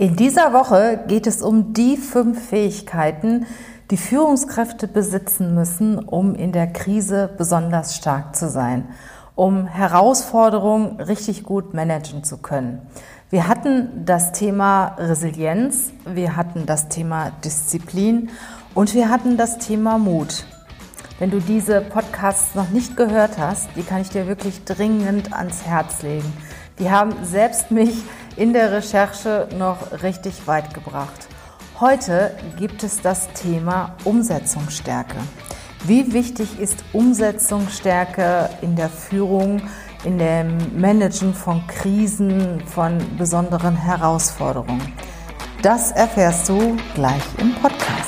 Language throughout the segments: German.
In dieser Woche geht es um die fünf Fähigkeiten, die Führungskräfte besitzen müssen, um in der Krise besonders stark zu sein, um Herausforderungen richtig gut managen zu können. Wir hatten das Thema Resilienz, wir hatten das Thema Disziplin und wir hatten das Thema Mut. Wenn du diese Podcasts noch nicht gehört hast, die kann ich dir wirklich dringend ans Herz legen. Die haben selbst mich in der Recherche noch richtig weit gebracht. Heute gibt es das Thema Umsetzungsstärke. Wie wichtig ist Umsetzungsstärke in der Führung, in dem Managen von Krisen, von besonderen Herausforderungen? Das erfährst du gleich im Podcast.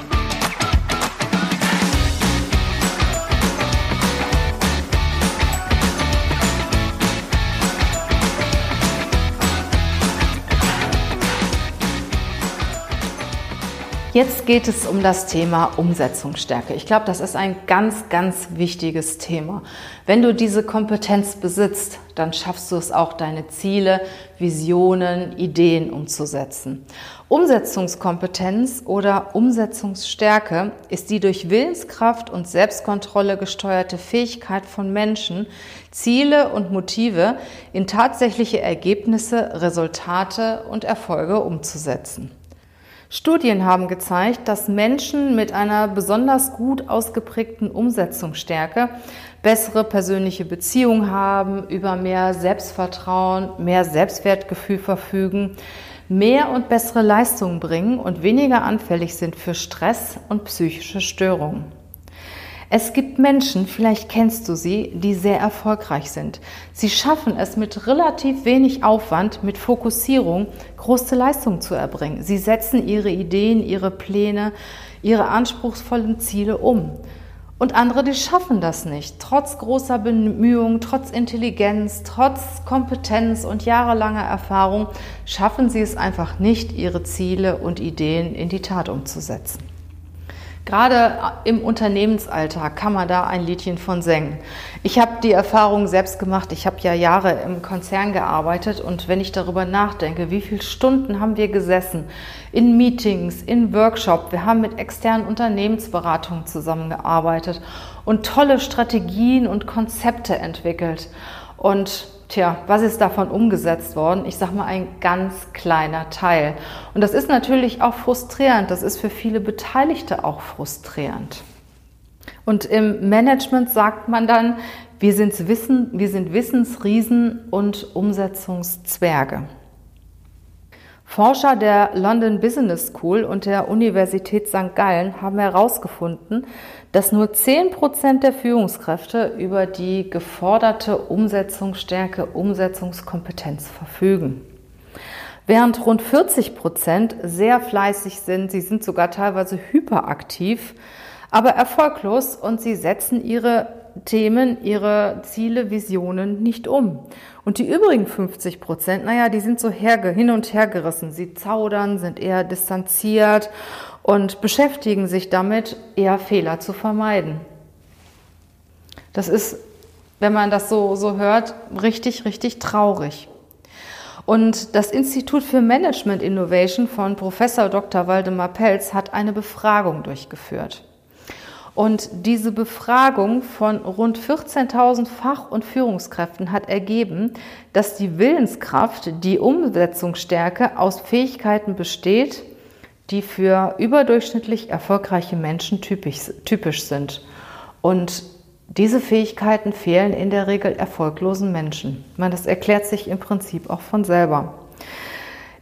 Jetzt geht es um das Thema Umsetzungsstärke. Ich glaube, das ist ein ganz, ganz wichtiges Thema. Wenn du diese Kompetenz besitzt, dann schaffst du es auch, deine Ziele, Visionen, Ideen umzusetzen. Umsetzungskompetenz oder Umsetzungsstärke ist die durch Willenskraft und Selbstkontrolle gesteuerte Fähigkeit von Menschen, Ziele und Motive in tatsächliche Ergebnisse, Resultate und Erfolge umzusetzen. Studien haben gezeigt, dass Menschen mit einer besonders gut ausgeprägten Umsetzungsstärke bessere persönliche Beziehungen haben, über mehr Selbstvertrauen, mehr Selbstwertgefühl verfügen, mehr und bessere Leistungen bringen und weniger anfällig sind für Stress und psychische Störungen. Es gibt Menschen, vielleicht kennst du sie, die sehr erfolgreich sind. Sie schaffen es mit relativ wenig Aufwand, mit Fokussierung, große Leistungen zu erbringen. Sie setzen ihre Ideen, ihre Pläne, ihre anspruchsvollen Ziele um. Und andere, die schaffen das nicht. Trotz großer Bemühungen, trotz Intelligenz, trotz Kompetenz und jahrelanger Erfahrung schaffen sie es einfach nicht, ihre Ziele und Ideen in die Tat umzusetzen. Gerade im Unternehmensalltag kann man da ein Liedchen von singen. Ich habe die Erfahrung selbst gemacht. Ich habe ja Jahre im Konzern gearbeitet und wenn ich darüber nachdenke, wie viele Stunden haben wir gesessen in Meetings, in Workshops, wir haben mit externen Unternehmensberatungen zusammengearbeitet und tolle Strategien und Konzepte entwickelt. Und Tja, was ist davon umgesetzt worden? Ich sage mal ein ganz kleiner Teil. Und das ist natürlich auch frustrierend. Das ist für viele Beteiligte auch frustrierend. Und im Management sagt man dann, wir Wissen, wir sind Wissensriesen und Umsetzungszwerge. Forscher der London Business School und der Universität St. Gallen haben herausgefunden, dass nur 10 Prozent der Führungskräfte über die geforderte Umsetzungsstärke, Umsetzungskompetenz verfügen. Während rund 40 Prozent sehr fleißig sind, sie sind sogar teilweise hyperaktiv, aber erfolglos und sie setzen ihre Themen, ihre Ziele, Visionen nicht um. Und die übrigen 50 Prozent, naja, die sind so hin und her gerissen. Sie zaudern, sind eher distanziert und beschäftigen sich damit, eher Fehler zu vermeiden. Das ist, wenn man das so, so hört, richtig, richtig traurig. Und das Institut für Management Innovation von Professor Dr. Waldemar Pelz hat eine Befragung durchgeführt. Und diese Befragung von rund 14.000 Fach- und Führungskräften hat ergeben, dass die Willenskraft, die Umsetzungsstärke aus Fähigkeiten besteht, die für überdurchschnittlich erfolgreiche Menschen typisch, typisch sind. Und diese Fähigkeiten fehlen in der Regel erfolglosen Menschen. meine, das erklärt sich im Prinzip auch von selber.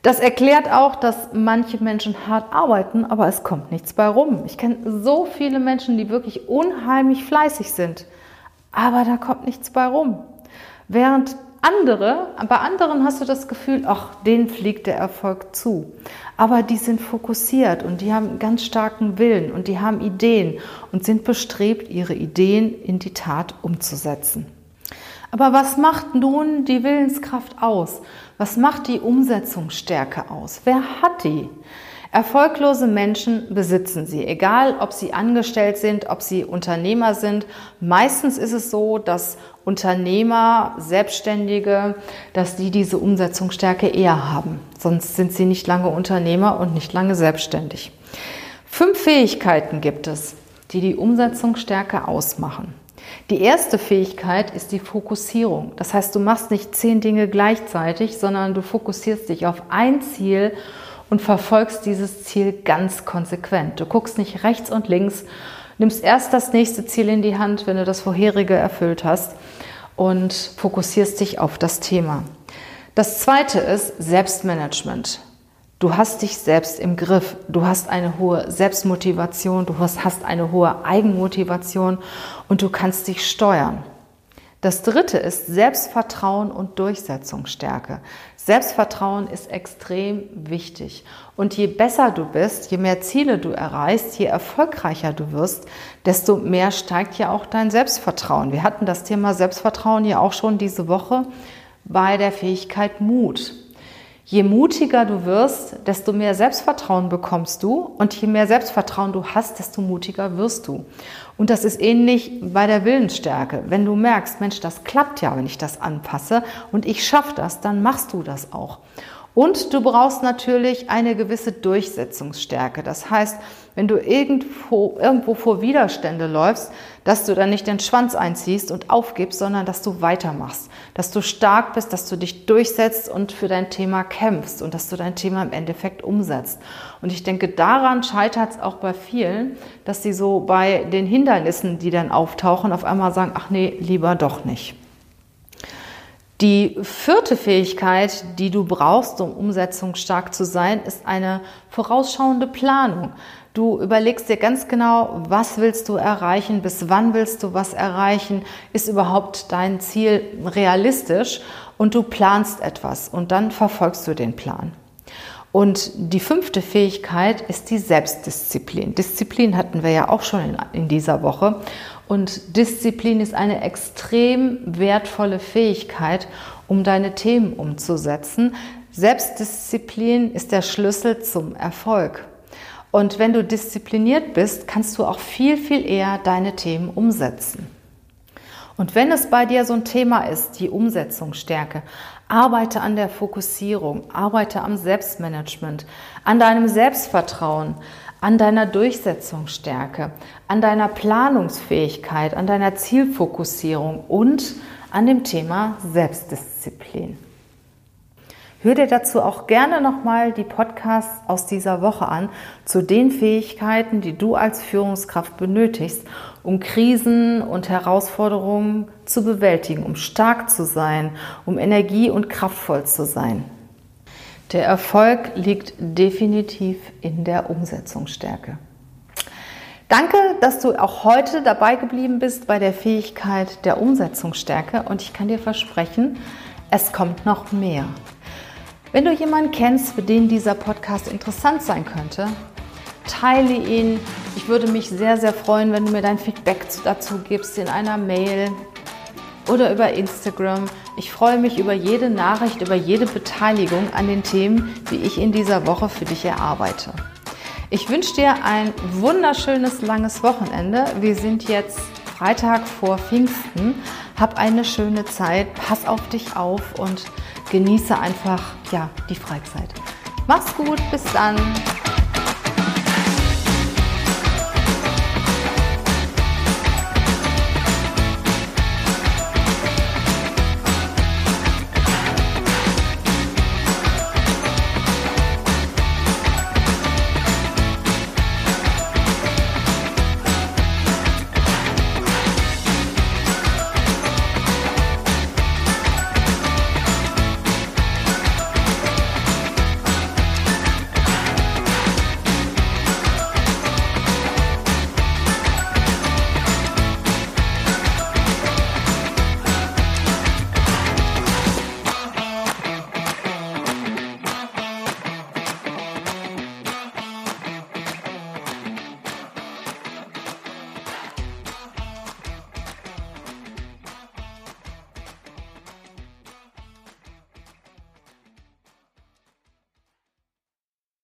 Das erklärt auch, dass manche Menschen hart arbeiten, aber es kommt nichts bei rum. Ich kenne so viele Menschen, die wirklich unheimlich fleißig sind, aber da kommt nichts bei rum. Während andere, bei anderen hast du das Gefühl, ach, denen fliegt der Erfolg zu. Aber die sind fokussiert und die haben ganz starken Willen und die haben Ideen und sind bestrebt, ihre Ideen in die Tat umzusetzen. Aber was macht nun die Willenskraft aus? Was macht die Umsetzungsstärke aus? Wer hat die? Erfolglose Menschen besitzen sie, egal ob sie angestellt sind, ob sie Unternehmer sind. Meistens ist es so, dass Unternehmer, Selbstständige, dass die diese Umsetzungsstärke eher haben. Sonst sind sie nicht lange Unternehmer und nicht lange selbstständig. Fünf Fähigkeiten gibt es, die die Umsetzungsstärke ausmachen. Die erste Fähigkeit ist die Fokussierung. Das heißt, du machst nicht zehn Dinge gleichzeitig, sondern du fokussierst dich auf ein Ziel und verfolgst dieses Ziel ganz konsequent. Du guckst nicht rechts und links, nimmst erst das nächste Ziel in die Hand, wenn du das vorherige erfüllt hast und fokussierst dich auf das Thema. Das zweite ist Selbstmanagement. Du hast dich selbst im Griff. Du hast eine hohe Selbstmotivation, du hast, eine hohe Eigenmotivation und du kannst dich steuern. Das dritte ist Selbstvertrauen und Durchsetzungsstärke. Selbstvertrauen ist extrem wichtig. Und je besser du bist, je mehr Ziele du erreichst, je erfolgreicher du wirst, desto mehr steigt ja auch dein Selbstvertrauen. Wir hatten das Thema Selbstvertrauen ja auch schon diese Woche bei der Fähigkeit Mut. Je mutiger du wirst, desto mehr Selbstvertrauen bekommst du und je mehr Selbstvertrauen du hast, desto mutiger wirst du. Und das ist ähnlich bei der Willensstärke. Wenn du merkst, Mensch, das klappt ja, wenn ich das anpasse und ich schaffe das, dann machst du das auch. Und du brauchst natürlich eine gewisse Durchsetzungsstärke. Das heißt, wenn du irgendwo, irgendwo vor Widerstände läufst, dass du dann nicht den Schwanz einziehst und aufgibst, sondern dass du weitermachst, dass du stark bist, dass du dich durchsetzt und für dein Thema kämpfst und dass du dein Thema im Endeffekt umsetzt. Und ich denke, daran scheitert es auch bei vielen, dass sie so bei den Hindernissen, die dann auftauchen, auf einmal sagen, ach nee, lieber doch nicht. Die vierte Fähigkeit, die du brauchst, um umsetzungsstark zu sein, ist eine vorausschauende Planung. Du überlegst dir ganz genau, was willst du erreichen, bis wann willst du was erreichen, ist überhaupt dein Ziel realistisch und du planst etwas und dann verfolgst du den Plan. Und die fünfte Fähigkeit ist die Selbstdisziplin. Disziplin hatten wir ja auch schon in, dieser Woche. Und Disziplin ist eine extrem wertvolle Fähigkeit, um deine Themen umzusetzen. Selbstdisziplin ist der Schlüssel zum Erfolg. Und wenn du diszipliniert bist, kannst du auch viel, viel eher deine Themen umsetzen. Und wenn es bei dir so ein Thema ist, die Umsetzungsstärke, arbeite an der Fokussierung, arbeite am Selbstmanagement, an deinem Selbstvertrauen, an deiner Durchsetzungsstärke, an deiner Planungsfähigkeit, an deiner Zielfokussierung und an dem Thema Selbstdisziplin. Hör dir dazu auch gerne nochmal die Podcasts aus dieser Woche an zu den Fähigkeiten, die du als Führungskraft benötigst, um Krisen und Herausforderungen zu bewältigen, um stark zu sein, um energie- und kraftvoll zu sein. Der Erfolg liegt definitiv in der Umsetzungsstärke. Danke, dass du auch heute dabei geblieben bist bei der Fähigkeit der Umsetzungsstärke und ich kann dir versprechen, es kommt noch mehr. Wenn du jemanden kennst, für den dieser Podcast interessant sein könnte, teile ihn. Ich würde mich sehr, sehr freuen, wenn du mir dein Feedback dazu gibst in einer Mail oder über Instagram. Ich freue mich über jede Nachricht, über jede Beteiligung an den Themen, die ich in dieser Woche für dich erarbeite. Ich wünsche dir ein wunderschönes langes Wochenende. Wir sind jetzt Freitag vor Pfingsten. Hab eine schöne Zeit, pass auf dich auf und genieße einfach ja, die Freizeit. Mach's gut, bis dann.